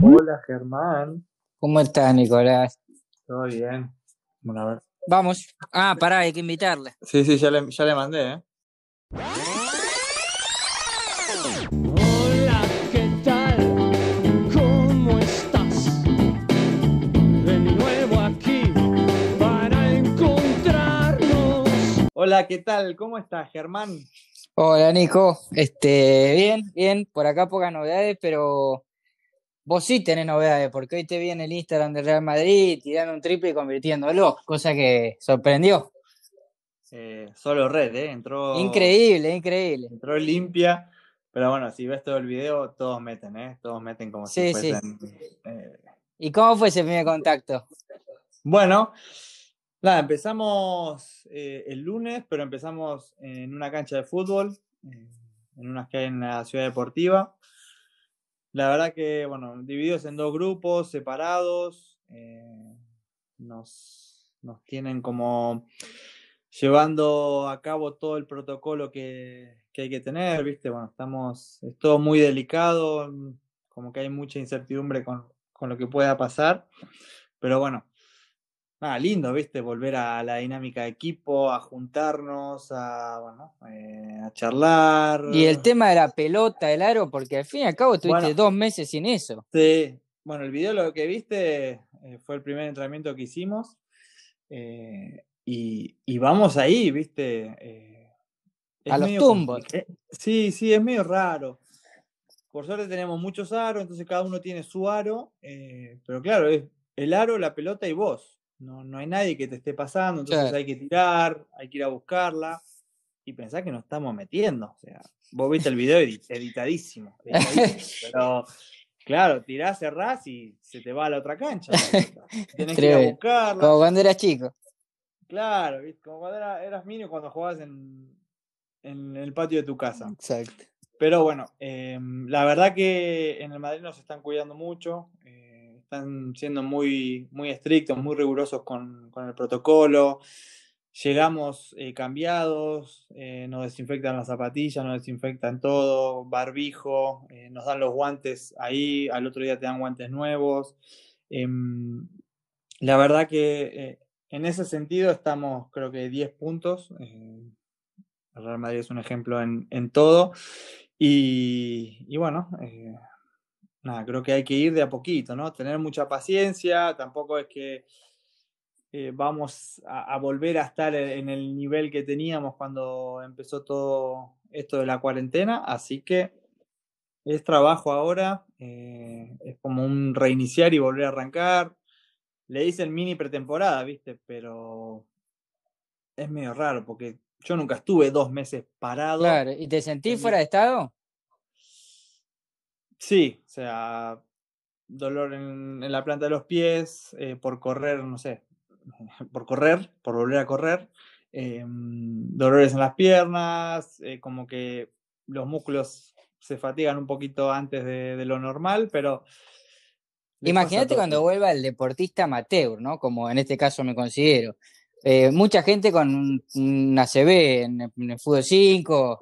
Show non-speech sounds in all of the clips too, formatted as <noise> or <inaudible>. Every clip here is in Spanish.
Hola Germán. ¿Cómo estás, Nicolás? Todo bien. Bueno, a ver. Vamos. Ah, pará, hay que invitarle. Sí, sí, ya le, ya le mandé, ¿eh? Hola, ¿qué tal? ¿Cómo estás? De nuevo aquí para encontrarnos. Hola, ¿qué tal? ¿Cómo estás, Germán? Hola, Nico. Este, bien, bien. Por acá pocas novedades, pero vos sí tenés novedades, porque hoy te vi en el Instagram del Real Madrid tirando un triple y convirtiéndolo, cosa que sorprendió. Eh, solo red, ¿eh? Entró. Increíble, increíble. Entró limpia. Pero bueno, si ves todo el video, todos meten, ¿eh? Todos meten como si Sí, sí. fuesen. eh, ¿Y cómo fue ese primer contacto? Bueno, nada, empezamos eh, el lunes, pero empezamos en una cancha de fútbol, en unas que hay en la ciudad deportiva. La verdad que, bueno, divididos en dos grupos, separados, eh, nos, nos tienen como llevando a cabo todo el protocolo que, que hay que tener, ¿viste? Bueno, estamos, es todo muy delicado, como que hay mucha incertidumbre con, con lo que pueda pasar, pero bueno, nada, lindo, ¿viste? Volver a la dinámica de equipo, a juntarnos, a, bueno, eh, a charlar. Y el tema de la pelota, el aro, porque al fin y al cabo estuviste Bueno. dos meses sin eso. Sí, bueno, el video lo que viste eh, fue el primer entrenamiento que hicimos. eh, y, y vamos ahí, ¿viste? Eh, A los tumbos. sí, sí, es medio raro. Por suerte tenemos muchos aros, entonces cada uno tiene su aro. eh, pero claro, es el aro, la pelota y vos. No, no hay nadie que te esté pasando, entonces Claro. hay que tirar, hay que ir a buscarla. Y pensar que nos estamos metiendo. O sea, vos viste el video edi- editadísimo. <laughs> editadísimo, pero claro, tirás, cerrás y se te va a la otra cancha. <laughs> Tenés que ir a buscarla. Como cuando eras chico. Claro, ¿viste? como cuando era- eras niño cuando jugabas en, en el patio de tu casa. Exacto. Pero bueno, eh, la verdad que en el Madrid nos están cuidando mucho, eh, están siendo muy, muy estrictos, muy rigurosos con, con el protocolo. Llegamos eh, cambiados, eh, nos desinfectan las zapatillas, nos desinfectan todo, barbijo, eh, nos dan los guantes ahí, al otro día te dan guantes nuevos. Em, la verdad que en ese sentido estamos, creo que 10 puntos. el Real Madrid es un ejemplo en, en todo. Y, y bueno, nada, creo que hay que ir de a poquito, ¿no? Tener mucha paciencia, tampoco es que eh, vamos a, a volver a estar e- en el nivel que teníamos cuando empezó todo esto de la cuarentena, así que es trabajo ahora, eh, es como un reiniciar y volver a arrancar. Le dicen mini pretemporada, ¿viste? Pero es medio raro porque yo nunca estuve dos meses parado. Claro. ¿Y te sentís fuera de estado? Sí, o sea, dolor en, en la planta de los pies, eh, por correr, no sé, <laughs> por correr, por volver a correr, em, dolores en las piernas, eh, como que los músculos se fatigan un poquito antes de, de lo normal, pero... Imagínate cuando vuelva el deportista amateur, ¿no? Como en este caso me considero. Eh, mucha gente con un, un ACB en, el- en el fútbol 5.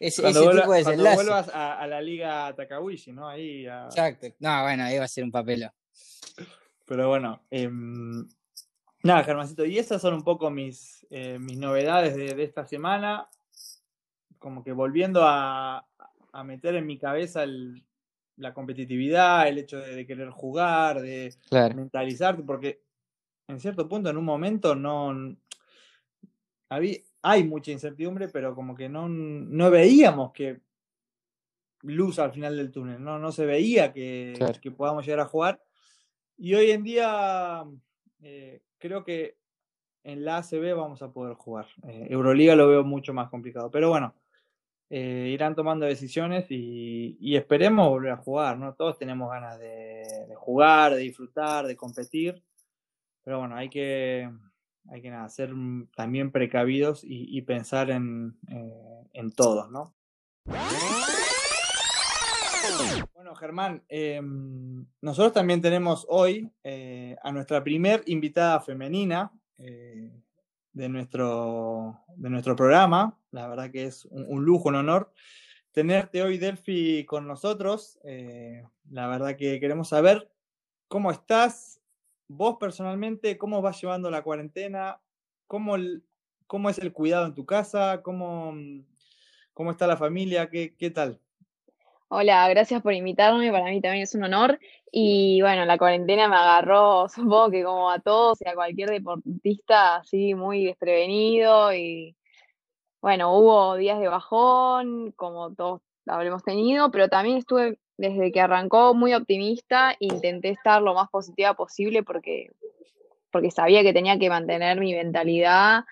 Ese, vuelva- tipo de desenlace. vuelvas a, a la liga Takawishi, ¿no? Ahí a- Exacto. No, bueno, ahí va a ser un papelón. Pero bueno, em, nada, Germancito, y esas son un poco mis, eh, mis novedades de, de esta semana. Como que volviendo a, a meter en mi cabeza el- la competitividad, el hecho de, de querer jugar, de Claro. mentalizarte, porque en cierto punto, en un momento, no. Había, hay mucha incertidumbre, pero como que no, no veíamos que luz al final del túnel, no, no se veía que, Claro. que podamos llegar a jugar. Y hoy en día eh, creo que en la ACB vamos a poder jugar. Eh, Euroliga lo veo mucho más complicado, pero bueno, eh, irán tomando decisiones y, y esperemos volver a jugar, ¿no? Todos tenemos ganas de, de jugar, de disfrutar, de competir, pero bueno, hay que, hay que nada, ser mm, también precavidos y, pensar en, eh, en todos, ¿no? Bueno, Germán, eh, nosotros también tenemos hoy eh, a nuestra primer invitada femenina eh, de, nuestro, de nuestro programa. La verdad que es un, un lujo, un honor. tenerte hoy, Delphi, con nosotros. Eh, la verdad que queremos saber cómo estás, vos personalmente, cómo vas llevando la cuarentena, cómo, cómo es el cuidado en tu casa, cómo, cómo está la familia, qué, qué tal. Hola, gracias por invitarme, para mí también es un honor. Y bueno, la cuarentena me agarró, <laughs> supongo que como a todos y a cualquier deportista, así muy desprevenido. Y bueno, hubo días de bajón, como todos habremos tenido, pero también estuve desde que arrancó muy optimista, intenté estar lo más positiva posible porque, porque sabía que tenía que mantener mi mentalidad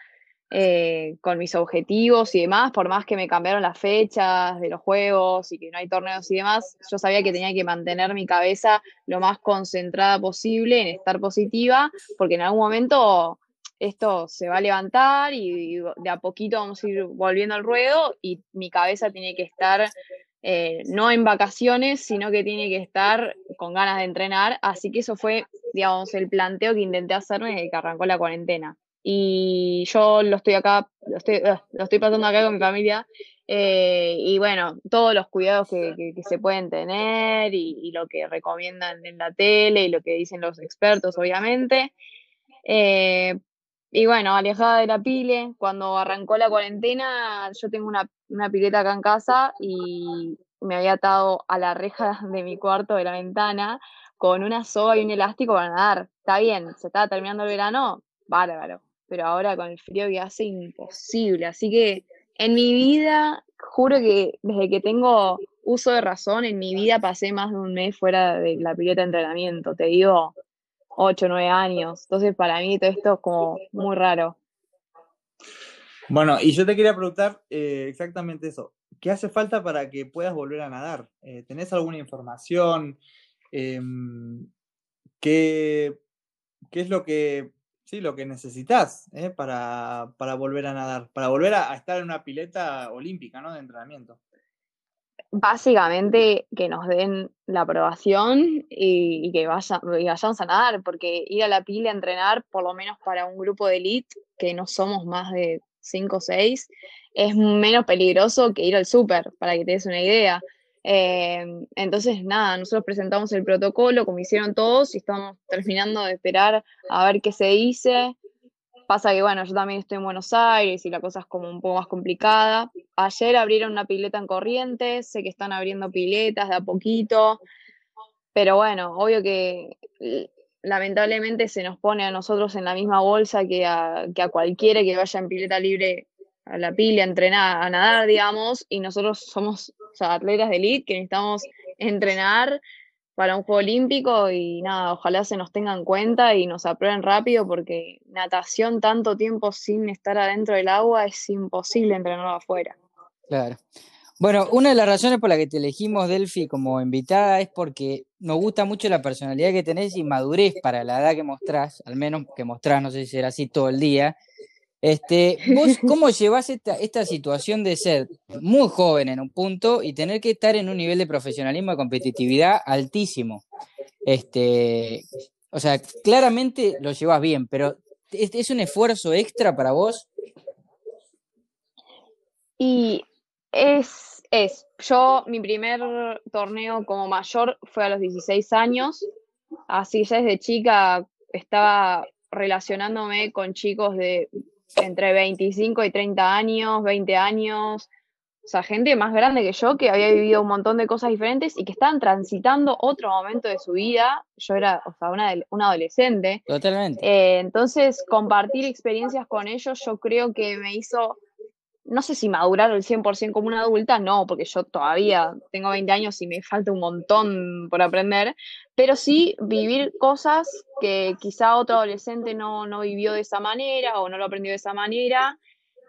eh, con mis objetivos y demás, por más que me cambiaron las fechas de los juegos y que no hay torneos y demás, yo sabía que tenía que mantener mi cabeza lo más concentrada posible en estar positiva, porque en algún momento esto se va a levantar y, de a poquito vamos a ir volviendo al ruedo y mi cabeza tiene que estar eh, no en vacaciones, sino que tiene que estar con ganas de entrenar, así que eso fue, digamos, el planteo que intenté hacerme desde que arrancó la cuarentena y yo lo estoy acá, lo estoy, ah, lo estoy pasando acá con mi familia. Eh, y bueno, todos los cuidados que, se pueden tener y, y, lo que recomiendan en la tele y lo que dicen los expertos, obviamente. Eh, y bueno, alejada de la pile, cuando arrancó la cuarentena, yo tengo una, una pileta acá en casa y me había atado a la reja de mi cuarto, de la ventana, con una soga y un elástico para nadar. Está bien, se estaba terminando el verano, bárbaro pero ahora con el frío que hace imposible. Así que en mi vida, juro que desde que tengo uso de razón, en mi vida pasé más de un mes fuera de la pileta de entrenamiento, te digo, 8, 9 años. Entonces para mí todo esto es como muy raro. Bueno, y yo te quería preguntar eh, exactamente eso. ¿Qué hace falta para que puedas volver a nadar? Eh, ¿Tenés alguna información? Em, ¿qué, ¿Qué es lo que sí, lo que necesitas ¿eh? para, para, volver a nadar, para volver a, estar en una pileta olímpica, ¿no? De entrenamiento. Básicamente que nos den la aprobación y, que vaya, y vayamos a nadar, porque ir a la pila a entrenar, por lo menos para un grupo de elite, que no somos más de 5 o 6, es menos peligroso que ir al súper, para que te des una idea. Eh, entonces, nada, nosotros presentamos el protocolo, como hicieron todos, y estamos terminando de esperar a ver qué se dice. Pasa que, bueno, yo también estoy en Buenos Aires y la cosa es como un poco más complicada. Ayer abrieron una pileta en Corrientes, sé que están abriendo piletas de a poquito, pero bueno, obvio que lamentablemente se nos pone a nosotros en la misma bolsa que a, que a cualquiera que vaya en pileta libre a la pila, a entrenar, a nadar, digamos, y nosotros somos atletas de elite que necesitamos entrenar para un juego olímpico y nada, ojalá se nos tengan en cuenta y nos aprueben rápido porque natación tanto tiempo sin estar adentro del agua es imposible entrenarlo afuera. Claro. Bueno, una de las razones por las que te elegimos, Delphi, como invitada es porque nos gusta mucho la personalidad que tenés y madurez para la edad que mostrás, al menos que mostrás, no sé si será así todo el día, este, ¿Vos <laughs> cómo llevas esta, esta situación de ser muy joven en un punto y tener que estar en un nivel de profesionalismo y competitividad altísimo? Este, o sea, claramente lo llevas bien, pero ¿es, un esfuerzo extra para vos? Y es, es, yo mi primer torneo como mayor fue a los 16 años, así ya desde chica estaba relacionándome con chicos de entre 25 y 30 años, 20 años, o sea, gente más grande que yo que había vivido un montón de cosas diferentes y que estaban transitando otro momento de su vida. Yo era, o sea, una, una adolescente. Totalmente. Eh, entonces, compartir experiencias con ellos yo creo que me hizo no sé si madurar el 100% como una adulta, no, porque yo todavía tengo 20 años y me falta un montón por aprender, pero sí vivir cosas que quizá otro adolescente no, no vivió de esa manera o no lo aprendió de esa manera.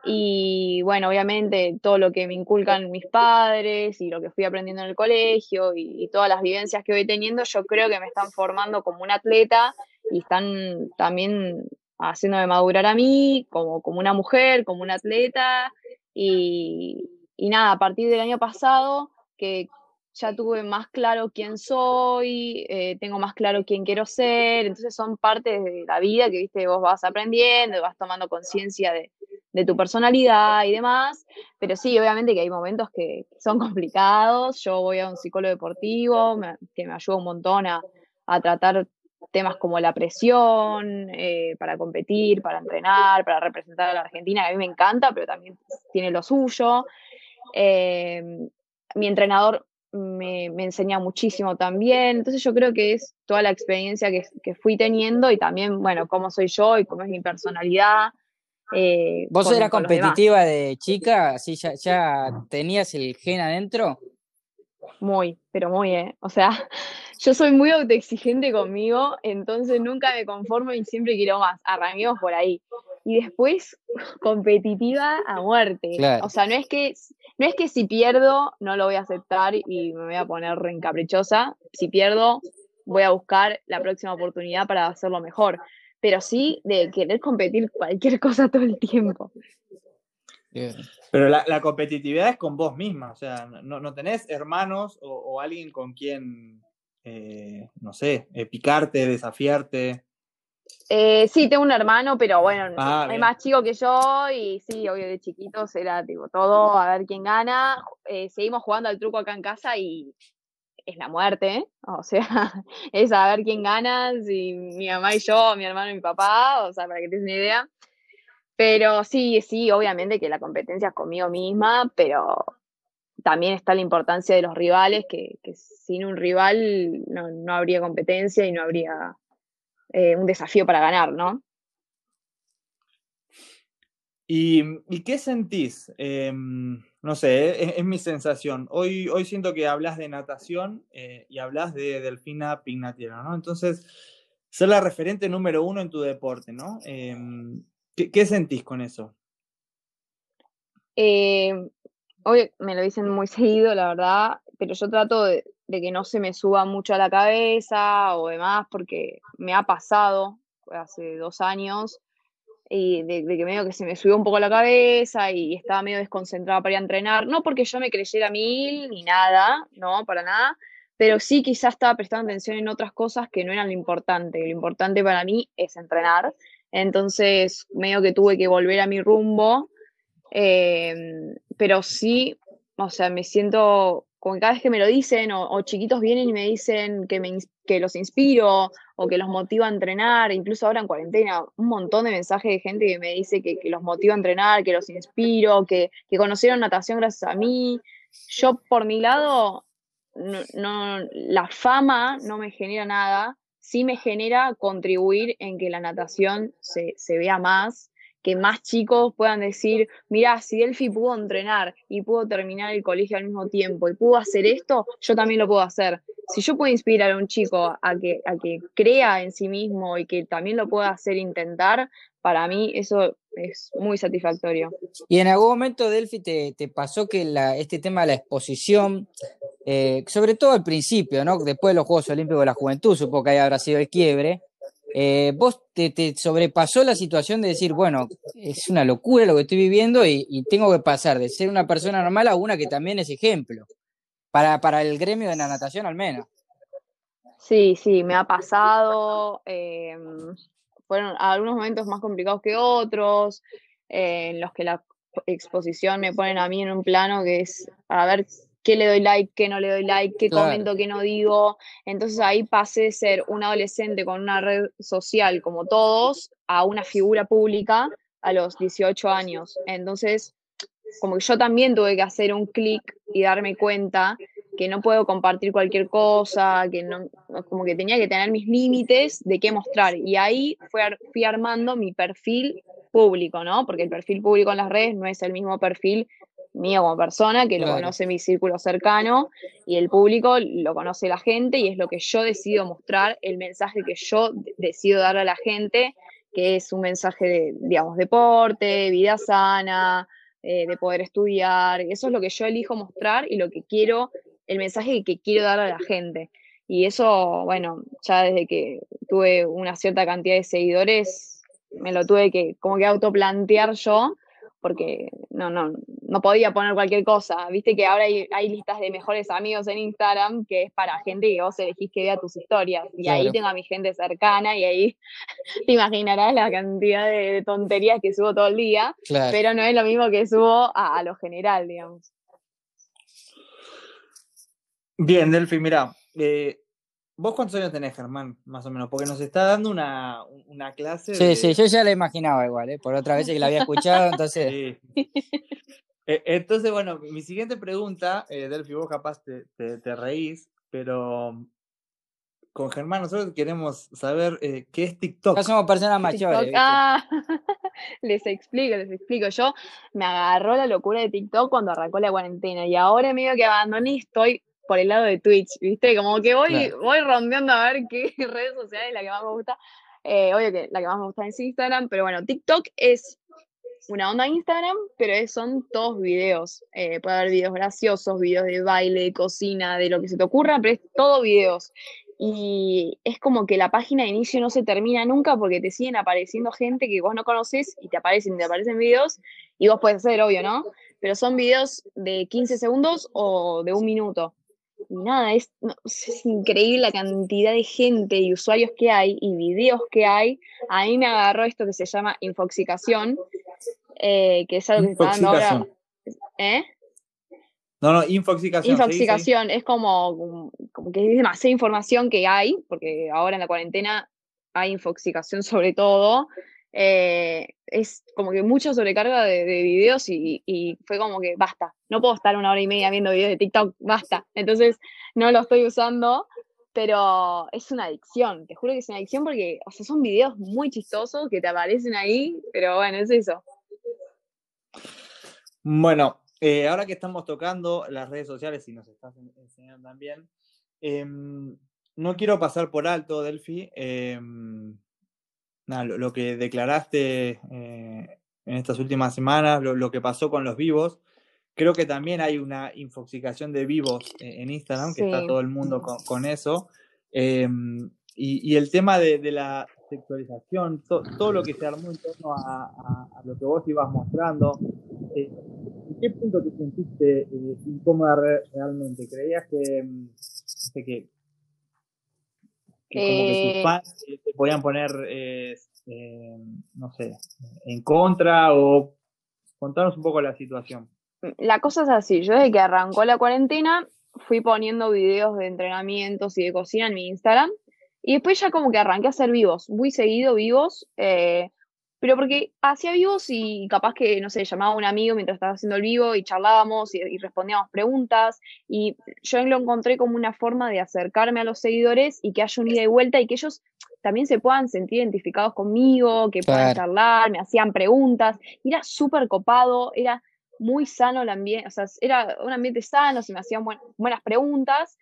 Y bueno, obviamente todo lo que me inculcan mis padres y lo que fui aprendiendo en el colegio y, todas las vivencias que voy teniendo, yo creo que me están formando como un atleta y están también haciéndome madurar a mí como, como una mujer, como un atleta y, nada, a partir del año pasado, que ya tuve más claro quién soy, eh, tengo más claro quién quiero ser, entonces son partes de la vida que, viste, vos vas aprendiendo, vas tomando conciencia de, de tu personalidad y demás, pero sí, obviamente que hay momentos que son complicados, yo voy a un psicólogo deportivo, que me ayuda un montón a, a tratar temas como la presión, eh, para competir, para entrenar, para representar a la Argentina, que a mí me encanta, pero también tiene lo suyo. Eh, mi entrenador me, me enseña muchísimo también, entonces yo creo que es toda la experiencia que, que fui teniendo y también, bueno, cómo soy yo y cómo es mi personalidad. eh, ¿Vos con- eras con competitiva de chica? ¿Así ya, ya tenías el gen adentro? Muy, pero muy, ¿eh? O sea, yo soy muy autoexigente conmigo, entonces nunca me conformo y siempre quiero más. Arranquemos por ahí. Y después, <laughs> competitiva a muerte. Claro. O sea, no es que, no es que si pierdo, no lo voy a aceptar y me voy a poner re encaprichosa. Si pierdo, voy a buscar la próxima oportunidad para hacerlo mejor. Pero sí de querer competir cualquier <laughs> cosa todo el tiempo. Pero la, la competitividad es con vos misma, o sea, no, no tenés hermanos o, o alguien con quien, eh, no sé, eh, picarte, desafiarte. Eh, sí, tengo un hermano, pero bueno, Ah, es más chico que yo y sí, obvio de chiquitos era tipo todo, a ver quién gana. Eh, seguimos jugando al truco acá en casa y es la muerte, ¿eh? o sea, <laughs> es a ver quién gana, si mi mamá y yo, mi hermano y mi papá, o sea, para que te des una idea. Pero sí, sí, obviamente que la competencia es conmigo misma, pero también está la importancia de los rivales, que, que sin un rival no, no habría competencia y no habría eh, un desafío para ganar, ¿no? ¿Y, y qué sentís? Eh, no sé, eh, es, es mi sensación. Hoy, hoy siento que hablas de natación eh, y hablas de Delfina Pignatiero, ¿no? Entonces, ser la referente número uno en tu deporte, ¿no? Eh, ¿qué, qué sentís con eso? Eh, hoy me lo dicen muy <laughs> seguido, la verdad, pero yo trato de, que no se me suba mucho a la cabeza o demás, porque me ha pasado hace dos años y de, de que medio que se me subió un poco la cabeza y estaba medio desconcentrada para ir a entrenar, no porque yo me creyera mil ni nada, no, para nada, pero sí quizás estaba prestando atención en otras cosas que no eran lo importante, lo importante para mí es entrenar, entonces medio que tuve que volver a mi rumbo, eh, pero sí, o sea, me siento como cada vez que me lo dicen o, chiquitos vienen y me dicen que, me, que los inspiro o que los motiva a entrenar, incluso ahora en cuarentena, un montón de mensajes de gente que me dice que, que los motiva a entrenar, que los inspiro, que, que conocieron natación gracias a mí. Yo, por mi lado, no, no- la fama no me genera nada, sí me genera contribuir en que la natación se, se vea más, que más chicos puedan decir, mirá, si Delphi pudo entrenar y pudo terminar el colegio al mismo tiempo y pudo hacer esto, yo también lo puedo hacer. Si yo puedo inspirar a un chico a que, a que crea en sí mismo y que también lo pueda hacer intentar, para mí eso es muy satisfactorio. Y en algún momento, Delphi, te, te pasó que este tema de la exposición, eh, sobre todo al principio, ¿no? Después de los Juegos Olímpicos de la Juventud, supongo que ahí habrá sido el quiebre. Eh, vos te, te sobrepasó la situación de decir, bueno, es una locura lo que estoy viviendo y, tengo que pasar de ser una persona normal a una que también es ejemplo, para, para el gremio de la natación al menos. Sí, sí, me ha pasado. eh, fueron algunos momentos más complicados que otros, eh, en los que la exposición me ponen a mí en un plano que es a ver qué le doy like, qué no le doy like, qué Claro. comento, qué no digo. Entonces ahí pasé de ser un adolescente con una red social como todos a una figura pública a los 18 años. Entonces, como que yo también tuve que hacer un clic y darme cuenta que no puedo compartir cualquier cosa, que no, como que tenía que tener mis límites de qué mostrar. Y ahí fue, ar- fui armando mi perfil público, ¿no? Porque el perfil público en las redes no es el mismo perfil mío como persona, que lo Claro. conoce mi círculo cercano, y el público lo conoce la gente, y es lo que yo decido mostrar, el mensaje que yo de- decido darle a la gente, que es un mensaje de, digamos, deporte, vida sana, eh, de poder estudiar. Eso es lo que yo elijo mostrar y lo que quiero, el mensaje que quiero dar a la gente. Y eso, bueno, ya desde que tuve una cierta cantidad de seguidores, me lo tuve que como que autoplantear yo, porque no, no, no podía poner cualquier cosa. Viste que ahora hay, hay listas de mejores amigos en Instagram que es para gente que vos elegís que vea tus historias. Y ahí tengo a mi gente cercana y ahí <laughs> te imaginarás la cantidad de tonterías que subo todo el día, Claro. pero no es lo mismo que subo a, a lo general, digamos. Bien, Delphi, mira, eh, ¿vos cuántos años tenés, Germán? Más o menos, porque nos está dando una, una clase Sí, de... sí, yo ya la imaginaba igual, ¿eh? Por otra vez que la había escuchado, <laughs> entonces. Sí. Eh, Entonces, bueno, mi siguiente pregunta, eh, Delphi, vos capaz te, te- te reís, pero con Germán nosotros queremos saber eh, qué es TikTok. Ya somos personas mayores, ah, <laughs> les explico, les explico. Yo me agarró la locura de TikTok cuando arrancó la cuarentena y ahora medio que abandoné y estoy por el lado de Twitch, ¿viste? Como que voy, Claro. voy rondeando a ver <laughs> qué redes sociales es la que más me gusta. Eh, obvio que la que más me gusta es Instagram, pero bueno, TikTok es una onda Instagram, pero es- son todos videos. Eh, puede haber videos graciosos, videos de baile, de cocina, de lo que se te ocurra, pero es todo videos. Y es como que la página de inicio no se termina nunca porque te siguen apareciendo gente que vos no conoces y te aparecen, te aparecen videos y vos puedes hacer, obvio, ¿no? Pero son videos de 15 segundos o de un minuto. Y nada, es, no, es increíble la cantidad de gente y usuarios que hay y videos que hay. A mí me agarró esto que se llama infoxicación, eh, que es algo que está dando ahora. ¿Eh? No, no, infoxicación. sí, sí. Infoxicación es como, como que es demasiada información que hay, porque ahora en la cuarentena hay infoxicación sobre todo. Eh, es como que mucha sobrecarga de, de videos y, fue como que basta, no puedo estar una hora y media viendo videos de TikTok, basta. Entonces no lo estoy usando, pero es una adicción, te juro que es una adicción porque, o sea, son videos muy chistosos que te aparecen ahí, pero bueno, es eso. Bueno, eh, ahora que estamos tocando las redes sociales y nos estás en- enseñando también, em, no quiero pasar por alto, Delphi, em, nada, lo, lo que declaraste eh, en estas últimas semanas, lo, lo que pasó con los vivos. Creo que también hay una infoxicación de vivos eh, en Instagram, que está todo el mundo con, con eso. Em, y, y el tema de, de la sexualización, to- todo lo que se armó en torno a, a- a lo que vos ibas mostrando, eh, ¿en qué punto te sentiste incómoda re- realmente? ¿Creías que, mm, que, como que Eh, fans eh, te podían poner, eh, eh, no sé, en contra o contanos un poco la situación? La cosa es así, yo desde que arrancó la cuarentena fui poniendo videos de entrenamientos y de cocina en mi Instagram y después ya como que arranqué a hacer vivos, muy seguido vivos, eh, pero porque hacía vivos y capaz que, no sé, llamaba a un amigo mientras estaba haciendo el vivo y charlábamos y, y respondíamos preguntas y yo lo encontré como una forma de acercarme a los seguidores y que haya un ida y vuelta y que ellos también se puedan sentir identificados conmigo, que puedan Claro. charlar, me hacían preguntas, y era súper copado, era muy sano el ambiente, o sea, era un ambiente sano, se me hacían buen- buenas preguntas.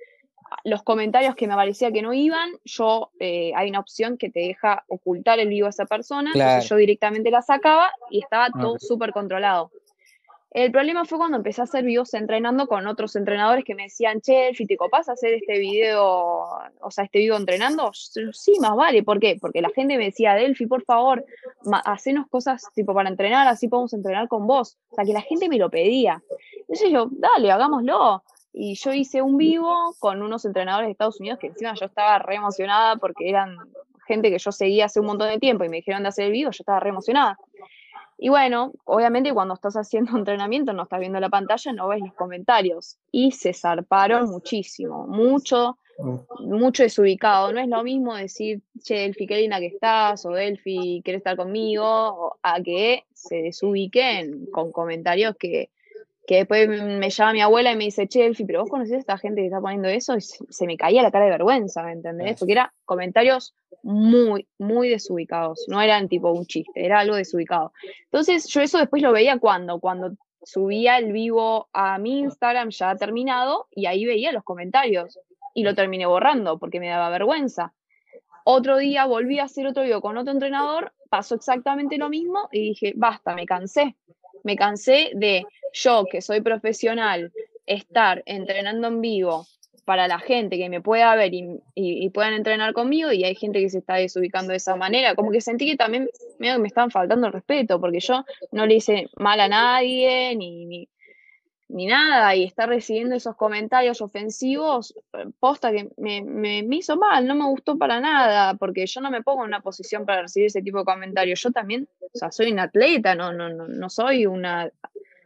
Los comentarios que me parecía que no iban, yo, eh, hay una opción que te deja ocultar el vivo a esa persona, Claro. entonces yo directamente la sacaba y estaba todo Ok. súper controlado. El problema fue cuando empecé a hacer videos entrenando con otros entrenadores que me decían, che, Elfi, ¿te copás hacer este video, o sea, este video entrenando? Sí, más vale, ¿por qué? Porque la gente me decía, Delphi, por favor, hacenos cosas tipo para entrenar, así podemos entrenar con vos. O sea, que la gente me lo pedía. Entonces yo, dale, hagámoslo. Y yo hice un vivo con unos entrenadores de Estados Unidos que encima yo estaba re emocionada porque eran gente que yo seguía hace un montón de tiempo y me dijeron de hacer el vivo, yo estaba re emocionada. Y bueno, obviamente cuando estás haciendo <laughs> entrenamiento, no estás viendo la pantalla, no ves los comentarios. Y se zarparon muchísimo, mucho, mucho desubicado. No es lo mismo decir, che, Delphi, qué linda que estás, o Delphi, ¿quieres estar conmigo? O a que se desubiquen con comentarios que, que después me llama mi abuela y me dice, che, pero vos conocés a esta gente que está poniendo eso, y se, me caía la cara de vergüenza, ¿me entendés? Porque eran comentarios muy, muy desubicados, no eran tipo un chiste, era algo desubicado. Entonces, yo eso después lo veía cuando, cuando subía el vivo a mi Instagram ya terminado, y ahí veía los comentarios, y lo terminé borrando porque me daba vergüenza. Otro día volví a hacer otro video con otro entrenador, pasó exactamente lo mismo y dije, basta, me cansé. Me cansé de yo, que soy profesional, estar entrenando en vivo para la gente que me pueda ver y, puedan entrenar conmigo y hay gente que se está desubicando de esa manera. Como que sentí que también medio que me estaban faltando el respeto, porque yo no le hice mal a nadie, ni, ni nada, y estar recibiendo esos comentarios ofensivos, eh, posta que me, me, me hizo mal, no me gustó para nada, porque yo no me pongo en una posición para recibir ese tipo de comentarios. Yo también, o sea, soy un atleta, no, no, no, no soy una,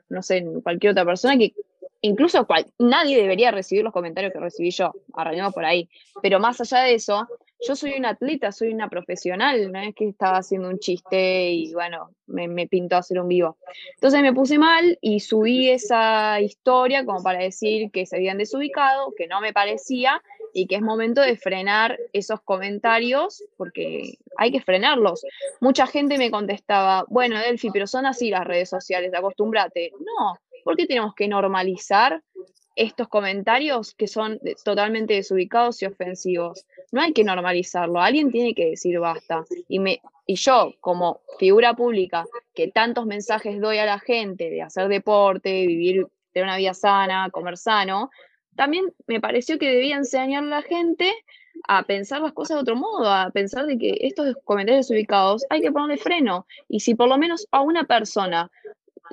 no sé, cualquier otra persona que incluso cual- nadie debería recibir los comentarios que recibí yo, arrancamos por ahí. Pero más allá de eso, yo soy un atleta, soy una profesional, no es que estaba haciendo un chiste y bueno, me, me pintó hacer un vivo. Entonces me puse mal y subí esa historia como para decir que se habían desubicado, que no me parecía y que es momento de frenar esos comentarios porque hay que frenarlos. Mucha gente me contestaba, bueno, Delphi, pero son así las redes sociales, acostúmbrate. No, ¿por qué tenemos que normalizar estos comentarios que son totalmente desubicados y ofensivos? No hay que normalizarlo, alguien tiene que decir basta. Y, me, y yo, como figura pública, que tantos mensajes doy a la gente de hacer deporte, vivir, tener una vida sana, comer sano, también me pareció que debía enseñar a la gente a pensar las cosas de otro modo, a pensar de que estos comentarios desubicados hay que ponerle freno. Y si por lo menos a una persona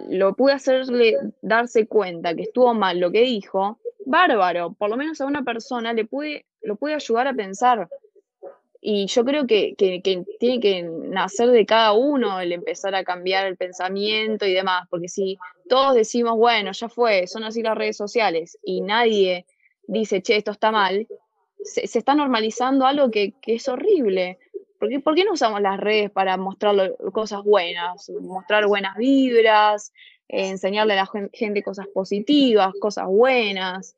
lo pude hacerle darse cuenta que estuvo mal lo que dijo, bárbaro, por lo menos a una persona le pude, lo pude ayudar a pensar. Y yo creo que, que, que tiene que nacer de cada uno el empezar a cambiar el pensamiento y demás, porque si todos decimos, bueno, ya fue, son así las redes sociales, y nadie dice, che, esto está mal, se, se está normalizando algo que, que es horrible. ¿Por qué, por qué no usamos las redes para mostrar cosas buenas, mostrar buenas vibras, enseñarle a la gen- gente cosas positivas, cosas buenas?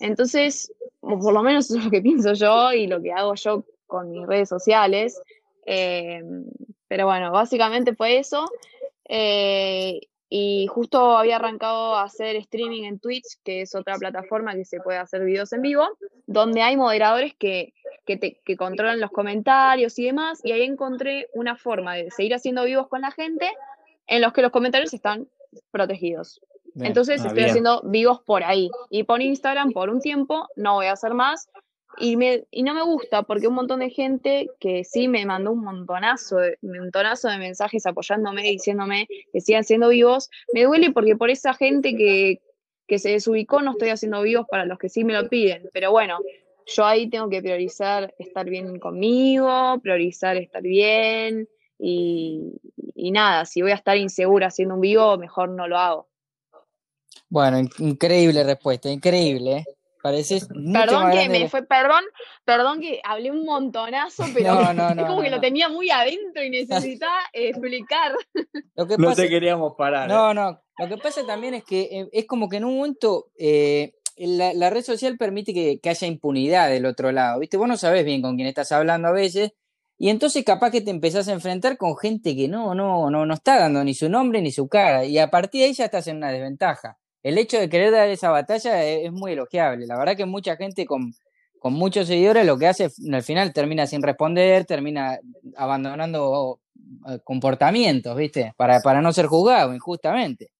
Entonces, por lo menos eso <laughs> es lo que pienso yo y lo que hago yo con mis redes sociales. Eh, pero bueno, básicamente fue eso. Eh, y justo había arrancado a hacer streaming en Twitch, que es otra plataforma que se puede hacer videos en vivo, donde hay moderadores que, que, te- que controlan los comentarios y demás. Y ahí encontré una forma de seguir haciendo vivos con la gente en los que los comentarios están protegidos. Bien. Entonces Ah, estoy bien. haciendo vivos por ahí. Y por Instagram por un tiempo, no voy a hacer más. Y, me, y no me gusta porque un montón de gente que sí me mandó un montonazo, de, un montonazo de mensajes apoyándome, diciéndome que sigan siendo vivos, me duele porque por esa gente que, que se desubicó no estoy haciendo vivos para los que sí me lo piden. Pero bueno, yo ahí tengo que priorizar estar bien conmigo, priorizar estar bien y, y nada, si voy a estar insegura haciendo un vivo, mejor no lo hago. Bueno, in- increíble respuesta, increíble. ¿Eh? Pareces mucho Perdón más que de me fue, perdón, perdón que hablé un montonazo, <laughs> pero No, no, <laughs> es como no, que lo tenía muy adentro y <laughs> necesitaba eh, explicar. Lo que No pasa, te queríamos parar. ¿eh? no, no. Lo que pasa también es que eh, es como que en un momento eh, la, la red social permite que, que haya impunidad del otro lado, ¿viste? Vos no sabés bien con quién estás hablando a veces y entonces capaz que te empezás a enfrentar con gente que no, no, no, no está dando ni su nombre ni su cara y a partir de ahí ya estás en una desventaja. El hecho de querer dar esa batalla es, es muy elogiable. La verdad que mucha gente con, con muchos seguidores lo que hace al final termina sin responder, termina abandonando eh, comportamientos, ¿viste? Para, para no ser juzgado injustamente.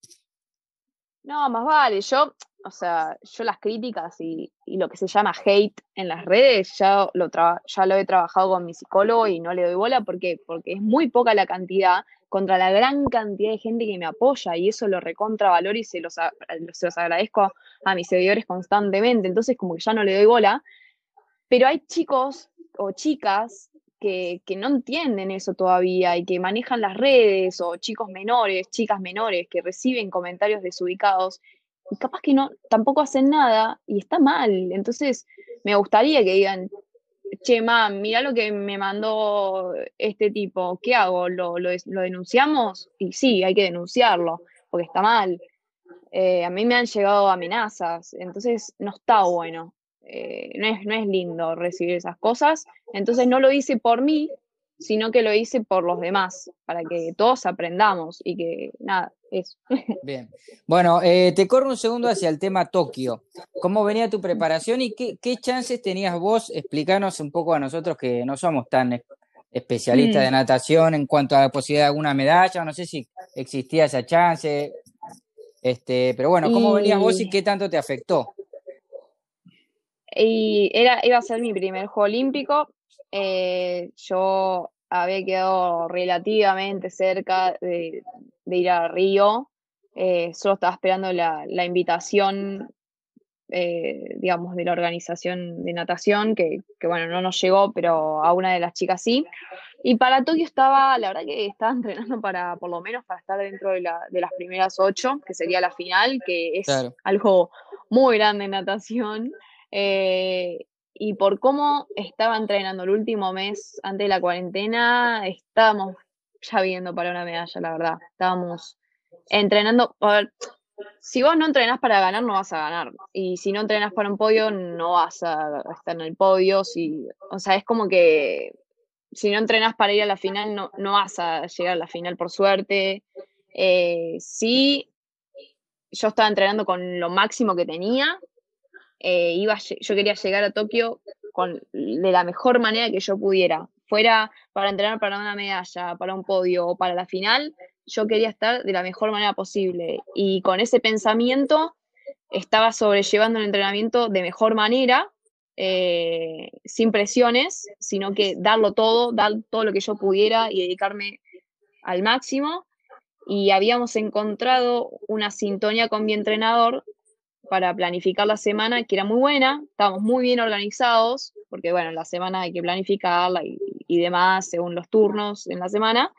No, más vale, yo, o sea, yo las críticas y, y lo que se llama hate en las redes, ya lo, ya lo he trabajado con mi psicólogo y no le doy bola, ¿por qué? Porque es muy poca la cantidad contra la gran cantidad de gente que me apoya y eso lo recontra valoro y se los, se los agradezco a mis seguidores constantemente, entonces como que ya no le doy bola, pero hay chicos o chicas que, que no entienden eso todavía y que manejan las redes, o chicos menores, chicas menores que reciben comentarios desubicados y capaz que no, tampoco hacen nada y está mal. Entonces, me gustaría que digan, che, mam, mira lo que me mandó este tipo, ¿qué hago? ¿Lo, lo, lo denunciamos? Y sí, hay que denunciarlo, porque está mal. Eh, a mí me han llegado amenazas, entonces no está bueno. Eh, no, es, no es lindo recibir esas cosas. Entonces no lo hice por mí, sino que lo hice por los demás, para que todos aprendamos y que nada, eso. <laughs> Bien. Bueno, eh, te corro un segundo hacia el tema Tokio. ¿Cómo venía tu preparación y qué, qué chances tenías vos? Explícanos un poco a nosotros que no somos tan es- especialistas Mm. de natación en cuanto a la posibilidad de alguna medalla. No sé si existía esa chance. Este, pero bueno, ¿cómo venías vos Y- qué tanto te afectó? Y era, iba a ser mi primer Juego Olímpico. Eh, yo había quedado relativamente cerca de, de ir a Río. Eh, solo estaba esperando la, la invitación, eh, digamos, de la organización de natación, que, que, bueno, no nos llegó, pero a una de las chicas sí. Y para Tokio estaba, la verdad que estaba <laughs> entrenando para, por lo menos, para estar dentro de, la, de las primeras ocho, que sería la final, que es Claro. algo muy grande en natación. Eh, y por cómo estaba entrenando el último mes antes de la cuarentena, estábamos ya viendo para una medalla, la verdad. Estábamos entrenando. A ver, si vos no entrenás para ganar, no vas a ganar. Y si no entrenás para un podio, no vas a estar en el podio. Si, o sea, es como que si no entrenás para ir a la final, no, no vas a llegar a la final por suerte. Eh, sí, yo estaba entrenando con lo máximo que tenía. Eh, iba, yo quería llegar a Tokio con, de la mejor manera que yo pudiera. Fuera para entrenar para una medalla, para un podio o para la final, yo quería estar de la mejor manera posible. Y con ese pensamiento estaba sobrellevando el entrenamiento de mejor manera, eh, sin presiones, sino que darlo todo, dar todo lo que yo pudiera y dedicarme al máximo. Y habíamos encontrado una sintonía con mi entrenador para planificar la semana que era muy buena, estábamos muy bien organizados, porque bueno, la semana hay que planificarla y, demás según los turnos en la semana.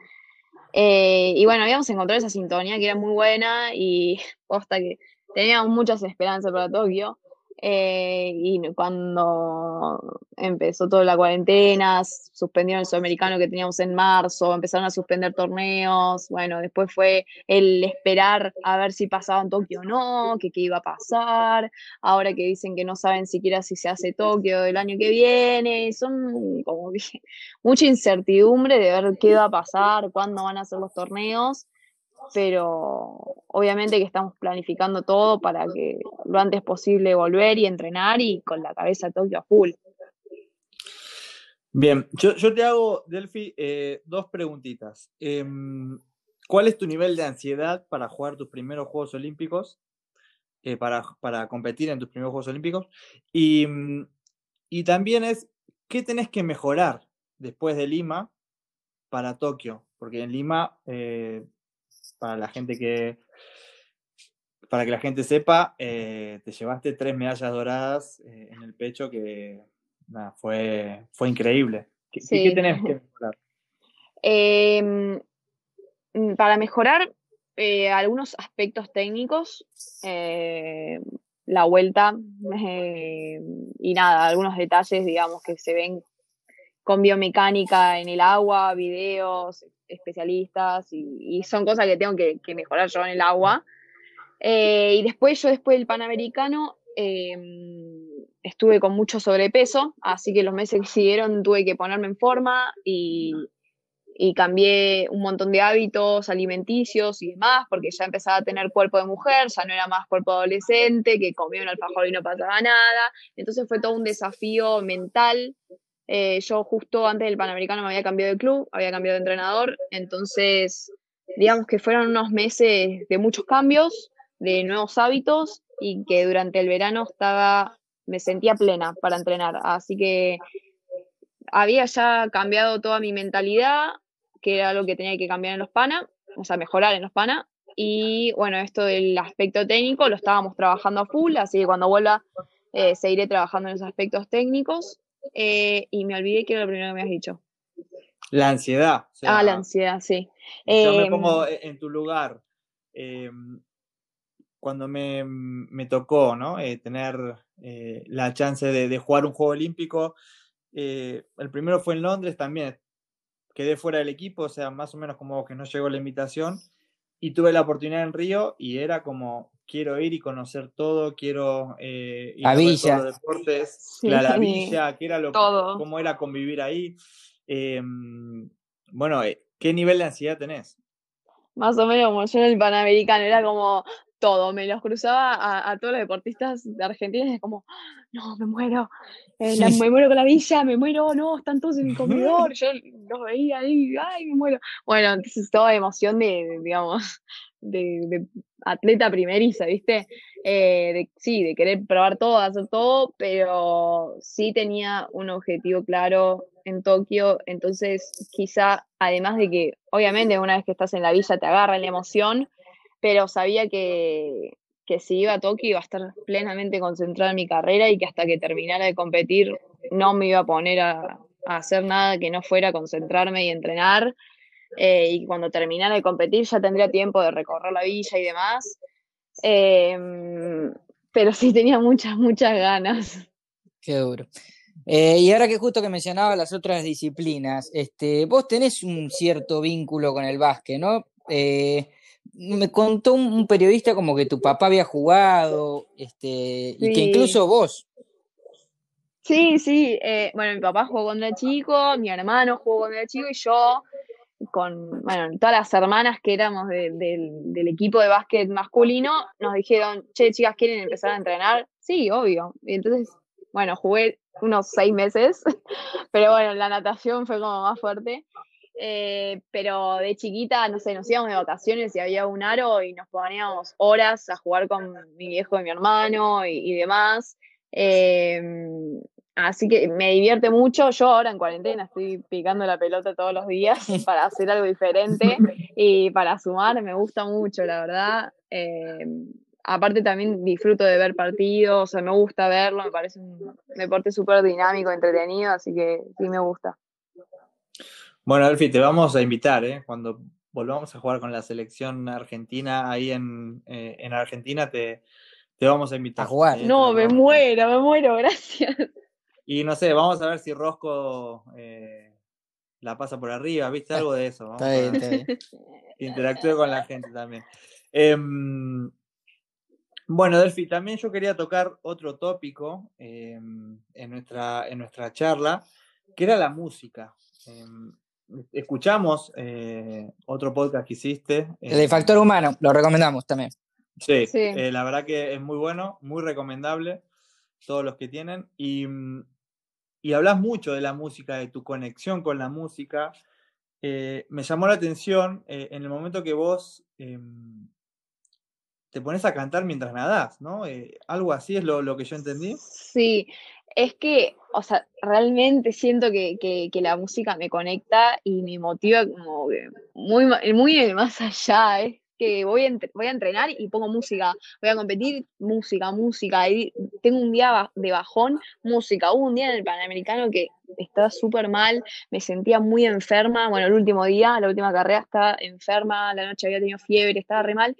Eh, y bueno, habíamos encontrado esa sintonía que era muy buena y <laughs> posta que teníamos muchas esperanzas para Tokio. Eh, y cuando empezó toda la cuarentena, suspendieron el sudamericano que teníamos en marzo, empezaron a suspender torneos, bueno, después fue el esperar a ver si pasaba en Tokio o no, que qué iba a pasar, ahora que dicen que no saben siquiera si se hace Tokio el año que viene, son como que <laughs> mucha incertidumbre de ver qué va a pasar, cuándo van a ser los torneos, pero obviamente que estamos planificando todo para que lo antes posible volver y entrenar y con la cabeza Tokio a full. Bien, yo, yo te hago, Delphi, eh, dos preguntitas. Em, ¿Cuál es tu nivel de ansiedad para jugar tus primeros Juegos Olímpicos? eh, para, para competir en tus primeros Juegos Olímpicos. Y, y también es, ¿qué tenés que mejorar después de Lima para Tokio? Porque en Lima, eh, para la gente que, para que la gente sepa, eh, te llevaste tres medallas doradas eh, en el pecho que fue, fue increíble. ¿Qué, qué- qué Sí. tenés que mejorar? <laughs> Em, mm, para mejorar eh, algunos aspectos técnicos, la vuelta y nada, algunos detalles, digamos, que se ven con biomecánica en el agua, videos, especialistas, y, son cosas que tengo que, mejorar yo en el agua. Eh, y después, yo después del Panamericano, eh, estuve con mucho sobrepeso, así que los meses que siguieron tuve que ponerme en forma y, y cambié un montón de hábitos alimenticios y demás, porque ya empezaba a tener cuerpo de mujer, ya no era más cuerpo adolescente, que comía un alfajor y no pasaba nada. Entonces fue todo un desafío mental. Eh, yo justo antes del Panamericano me había cambiado de club, había cambiado de entrenador, entonces digamos que fueron unos meses de muchos cambios, de nuevos hábitos y que durante el verano estaba, me sentía plena para entrenar. Así que había ya cambiado toda mi mentalidad, que era algo que tenía que cambiar en los PANA, o sea, mejorar en los PANA. Y bueno, esto del aspecto técnico lo estábamos trabajando a full, así que cuando vuelva eh, seguiré trabajando en esos aspectos técnicos. Eh, y me olvidé que era lo primero que me has dicho. La ansiedad. o sea, Ah, la ansiedad, sí. Yo me Em, pongo e- en tu lugar. eh, cuando me, me tocó ¿no? Eh, tener eh, la chance de, de jugar un juego olímpico, el primero fue en Londres también. Quedé fuera del equipo, o sea, más o menos como que no llegó la invitación. Y tuve la oportunidad en Río y era como, quiero ir y conocer todo, quiero eh, ir A a ver todos Villa. los deportes, Sí. la, la villa, qué era lo, Todo. cómo era convivir ahí. Em, bueno, eh, ¿qué nivel de ansiedad tenés? Más o menos como yo en el Panamericano, era como todo, me los cruzaba a, a todos los deportistas de Argentina y es como, no, me muero, eh, la- me muero con la villa, me muero, no, están todos en el comedor, yo los veía ahí, ay, me muero. Bueno, entonces toda emoción de, de, digamos, de, atleta primeriza, ¿viste? Eh, sí, de querer probar todo, hacer todo, pero sí tenía un objetivo claro en Tokio, entonces quizá, además de que obviamente una vez que estás en la villa te agarra la emoción, pero sabía que, que si iba a Tokio iba a estar plenamente concentrada en mi carrera y que hasta que terminara de competir no me iba a poner a, a hacer nada que no fuera concentrarme y entrenar. Eh, y cuando terminara de competir ya tendría tiempo de recorrer la villa y demás. Em, pero sí tenía muchas, muchas ganas. Qué duro. Eh, y ahora que justo que mencionaba las otras disciplinas, este, vos tenés un cierto vínculo con el básquet, ¿no? Eh, me contó un, un periodista como que tu papá había jugado, este, y que incluso vos. Sí, sí. eh, bueno, mi papá jugó cuando era chico, mi hermano jugó cuando era chico y yo, con, bueno, todas las hermanas que éramos de- del, equipo de básquet masculino, nos dijeron, che, chicas, ¿quieren empezar a entrenar? Sí, obvio. Y entonces, bueno, jugué unos seis meses, <laughs> pero bueno, la natación fue como más fuerte. Eh, pero de chiquita, no sé, nos íbamos de vacaciones y había un aro y nos poníamos horas a jugar con mi viejo y mi hermano y, y demás. Eh, así que me divierte mucho. Yo ahora en cuarentena estoy picando la pelota todos los días <laughs> para hacer algo diferente y para sumar. Me gusta mucho, la verdad. Eh, aparte también disfruto de ver partidos, o sea, me gusta verlo, me parece un deporte súper dinámico, entretenido, así que sí me gusta. Bueno, Elfi, te vamos a invitar, ¿eh? Cuando volvamos a jugar con la selección argentina ahí en, eh, en Argentina, te, te vamos a invitar. A jugar. ¿eh? No, me muero, me muero, <laughs> gracias. Y no sé, vamos a ver si Rosco eh, la pasa por arriba, ¿viste? Algo de eso. Vamos Está bien, a está bien. que <laughs> interactúe con la gente también. Em, bueno, Delphi, también yo quería tocar otro tópico em, en, nuestra, en nuestra charla, que era la música. Em, escuchamos eh, otro podcast que hiciste. El de factor humano, lo recomendamos también. Sí, Sí. eh, la verdad que es muy bueno, muy recomendable, todos los que tienen. Y, mm, y hablas mucho de la música, de tu conexión con la música. Eh, me llamó la atención eh, en el momento que vos em, te pones a cantar mientras nadás, ¿no? Eh, algo así es lo, lo que yo entendí. Sí, es que, o sea, realmente siento que, que, la música me conecta y me motiva como que muy, muy más allá, es que voy a, voy a entrenar y pongo música, voy a competir, música, música, y tengo un día de bajón, música, hubo un día en el Panamericano que estaba súper mal, me sentía muy enferma, bueno, el último día, la última carrera estaba enferma, la noche había tenido fiebre, estaba re mal,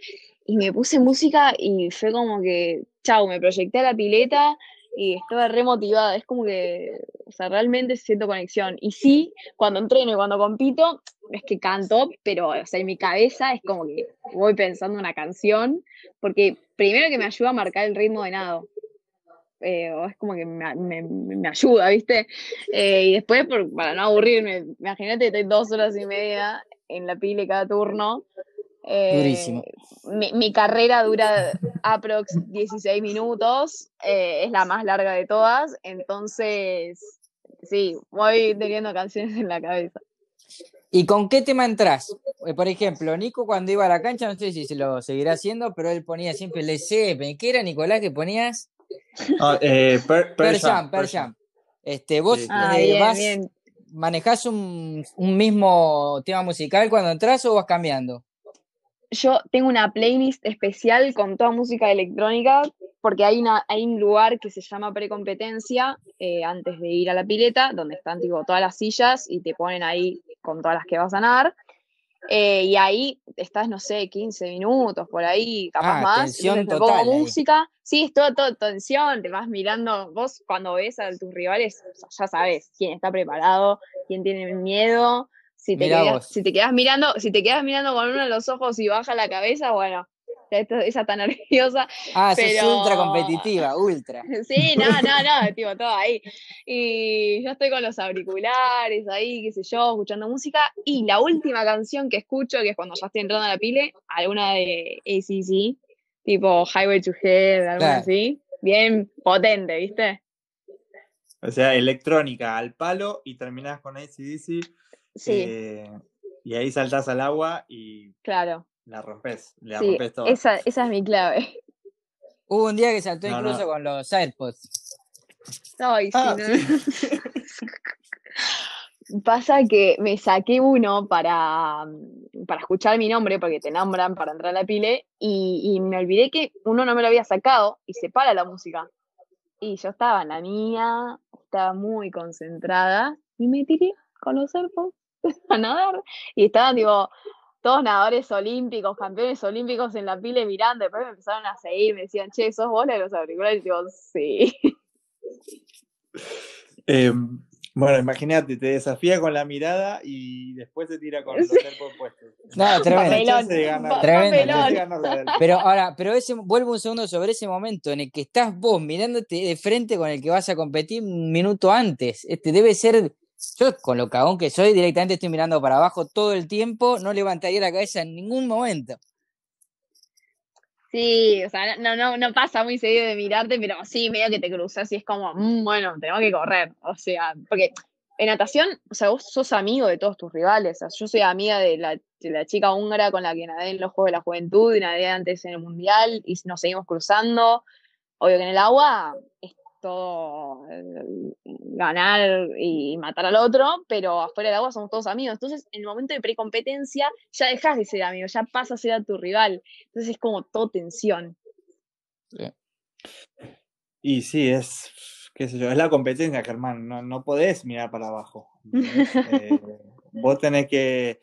y me puse música y fue como que, chau, me proyecté a la pileta y estaba re motivada. Es como que, o sea, realmente siento conexión. Y sí, cuando entreno y cuando compito, es que canto, pero, o sea, en mi cabeza es como que voy pensando una canción, porque primero que me ayuda a marcar el ritmo de nado. Eh, o es como que me, me- me ayuda, ¿viste? Eh, y después, por- para no aburrirme, imagínate que estoy dos horas y media en la pile cada turno. Eh, Durísimo. mi, mi carrera dura aprox 16 minutos, eh, es la más larga de todas, entonces sí, voy teniendo canciones en la cabeza. ¿Y con qué tema entras? Eh, Por ejemplo, Nico cuando iba a la cancha, no sé si se lo seguirá haciendo, pero él ponía siempre Led Zeppelin. ¿Qué era, Nicolás, que ponías? Ah, eh, Per- Per Per Jam, Jam, Per Per Jam. Jam. Este, vos sí. Ah, eh, bien, vas, bien. manejás un, un mismo tema musical cuando entras o vas cambiando? Yo tengo una playlist especial con toda música electrónica porque hay, una, hay un lugar que se llama precompetencia eh, antes de ir a la pileta, donde están tipo todas las sillas y te ponen ahí con todas las que vas a nadar. Eh, y ahí estás, no sé, 15 minutos por ahí, capaz Ah, más. Entonces total pongo ahí. música. Sí, es todo, todo tensión, te vas mirando. Vos cuando ves a tus rivales, o sea, ya sabes quién está preparado, quién tiene miedo. Si te, quedas, si te quedas mirando, si te quedas mirando con uno de los ojos y baja la cabeza, bueno, esa está nerviosa. Ah, sos Pero- ultra competitiva, ultra. <laughs> Sí, no, no, no, tipo, todo ahí. Y yo estoy con los auriculares ahí, qué sé yo, escuchando música. Y la última canción que escucho, que es cuando ya estoy entrando a la pile, alguna de ACC, tipo Highway to Hell, Claro. así. Bien potente, ¿viste? O sea, electrónica al palo y terminás con ACDC Sí, eh, y ahí saltás al agua y claro. la rompes, la Sí, rompes todo. esa, esa es mi clave. <laughs> Hubo un día que saltó No, incluso no. con los AirPods. Ay, sí, Ah, no. <laughs> Pasa que me saqué uno para, para escuchar mi nombre, porque te nombran para entrar a la pile, y, y me olvidé que uno no me lo había sacado y se para la música. Y yo estaba en la mía, estaba muy concentrada, y me tiré con los AirPods <laughs> a nadar. Y estaban, tipo, todos nadadores olímpicos, campeones olímpicos en la pile mirando, después me empezaron a seguir, me decían, che, ¿sos vos la de los auriculares? Y digo, sí. Eh, bueno, imagínate, te desafía con la mirada y después te tira con los. AirPods puestos. No, <laughs> tremendo. Tremendo, Pero ahora, pero ese, vuelvo un segundo sobre ese momento en el que estás vos mirándote de frente con el que vas a competir un minuto antes. Este debe ser, yo con lo cagón que soy, directamente estoy mirando para abajo todo el tiempo, no levantaría la cabeza en ningún momento. Sí, o sea, no, no, no pasa muy seguido de mirarte, pero sí, medio que te cruzas y es como, "Mm, bueno, tenemos que correr. O sea, porque en natación, o sea, vos sos amigo de todos tus rivales. O sea, yo soy amiga de la, de la chica húngara con la que nadé en los Juegos de la Juventud y nadé antes en el Mundial y nos seguimos cruzando. Obvio que en el agua es todo eh, ganar y matar al otro, pero afuera del agua somos todos amigos. Entonces, en el momento de precompetencia, ya dejas de ser amigo, ya pasas a ser a tu rival. Entonces es como todo tensión. Y sí, es, qué sé yo, es la competencia, Germán. No, no podés mirar para abajo. <laughs> Eh, vos tenés que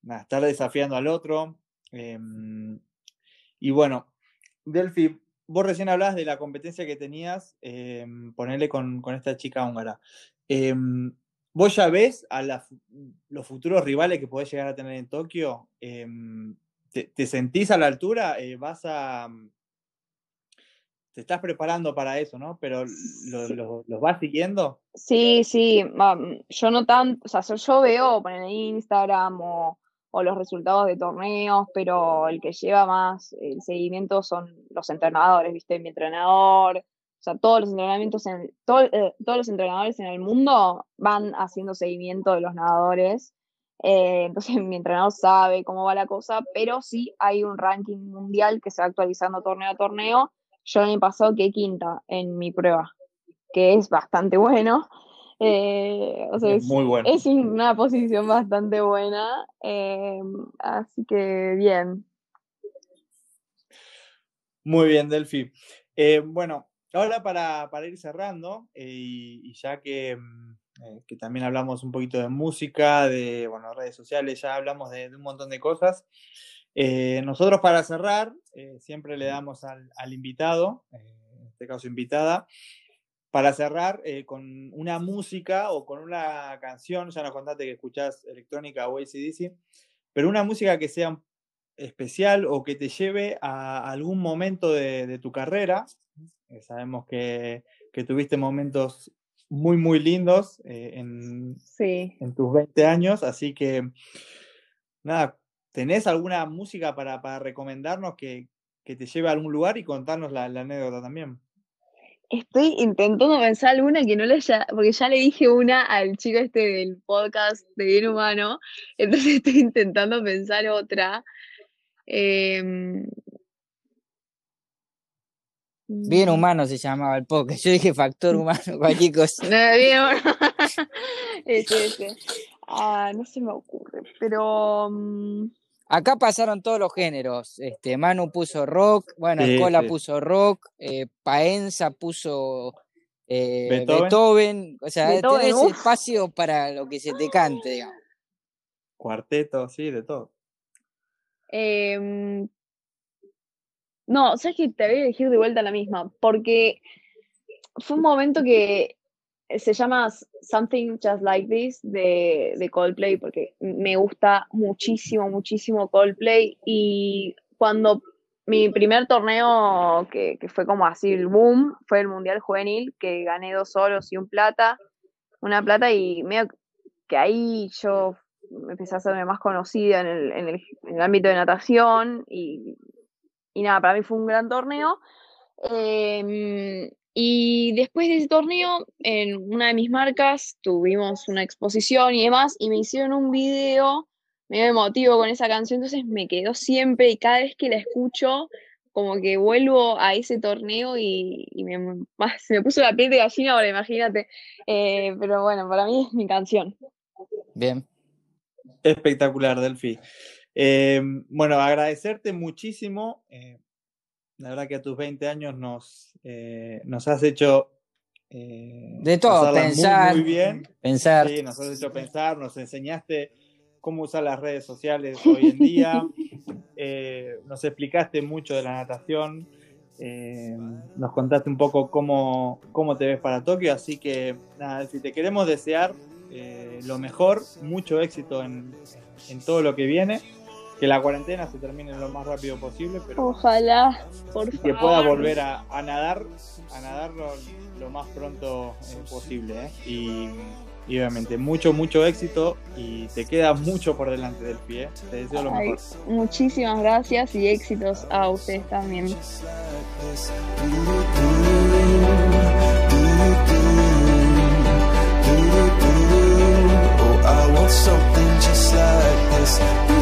nada, estar desafiando al otro. em, y bueno, Delphi, vos recién hablabas de la competencia que tenías, em, ponerle con, con esta chica húngara. Em, ¿Vos ya ves a la los futuros rivales que podés llegar a tener en Tokio? Em, ¿te, te sentís a la altura? Eh, ¿Vas a, te estás preparando para eso, ¿no? Pero lo- Sí. lo- los vas siguiendo. Sí, sí, mm, yo no tanto, o sea, yo- veo en Instagram o, o los resultados de torneos, pero el que lleva más el seguimiento son los entrenadores, ¿viste? Mi entrenador, o sea, todos los entrenamientos en, todo- eh, todos los entrenadores en el mundo van haciendo seguimiento de los nadadores. eh, entonces <laughs> mi entrenador sabe cómo va la cosa, pero sí hay un ranking mundial que se va actualizando torneo a torneo. Yo el año pasado quedé quinta en mi prueba, que es bastante <laughs> bueno. Eh, o sea, Es es, muy bueno. es una posición bastante buena. eh, así que bien. Muy bien, Delphi. Eh, bueno, ahora para, para ir cerrando, y, y ya que, mm, que también hablamos un poquito de música, de bueno, redes sociales, ya hablamos de, de un montón de cosas. nosotros para cerrar, siempre le damos al, al invitado, en este caso invitada, para cerrar eh, con una música o con una canción, ya nos contaste que escuchás electrónica o ACDC, pero una música que sea especial o que te lleve a algún momento de, de tu carrera. Eh, sabemos que, que tuviste momentos muy, muy lindos eh, en, Sí. en tus 20 años, así que nada, ¿tenés alguna música para, para recomendarnos que, que te lleve a algún lugar y contarnos la, la anécdota también? Estoy intentando pensar alguna que no le haya, porque ya le dije una al chico este del podcast de Bien Humano, <laughs> entonces estoy intentando pensar otra. Em, Bien mm, humano se llamaba el podcast. Yo dije factor humano, cualquier cosa. No, bien humano. <laughs> <laughs> Ese, ese. Ah, no se me ocurre, pero mm, Acá pasaron todos los géneros. Este, Manu puso rock, bueno, Sí, Escola sí. puso rock, eh, Paenza puso eh, Beethoven. Beethoven. O sea, Beethoven, tenés uf. espacio para lo que se te cante, digamos. Cuarteto, sí, de todo. Em, no, sabes que te voy a elegir de vuelta la misma, porque fue un momento que se llama Something Just Like This de, de Coldplay, porque me gusta muchísimo, muchísimo Coldplay. Y cuando mi primer torneo, que, que fue como así el boom, fue el Mundial Juvenil, que gané dos oros y un plata, una plata, y medio que ahí yo empecé a hacerme más conocida en el, en el, ámbito de natación y, y nada, para mí fue un gran torneo. Em, y después de ese torneo, en una de mis marcas tuvimos una exposición y demás, y me hicieron un video medio emotivo con esa canción, entonces me quedó siempre y cada vez que la escucho, como que vuelvo a ese torneo y, y me, <laughs> se me puso la piel de gallina ahora, imagínate. Eh, pero bueno, para mí es mi canción. Bien. Espectacular, Delphi. Eh, bueno, agradecerte muchísimo. eh, la verdad que a tus 20 años nos, eh, nos has hecho eh, De todo, muy, pensar, muy bien. pensar. Sí, nos has hecho pensar, nos enseñaste cómo usar las redes sociales hoy en día, <laughs> eh, nos explicaste mucho de la natación, eh, nos contaste un poco cómo, cómo te ves para Tokio, así que nada, si te queremos desear eh, lo mejor, mucho éxito en, en todo lo que viene, que la cuarentena se termine lo más rápido posible, pero Ojalá, por que favor. pueda volver a, a nadar, a nadar lo, lo más pronto eh, posible. ¿eh? Y, y obviamente mucho, mucho éxito y te queda mucho por delante del pie. Te deseo lo Ay, mejor. muchísimas gracias y éxitos a ustedes también. Oh, I want something just like this.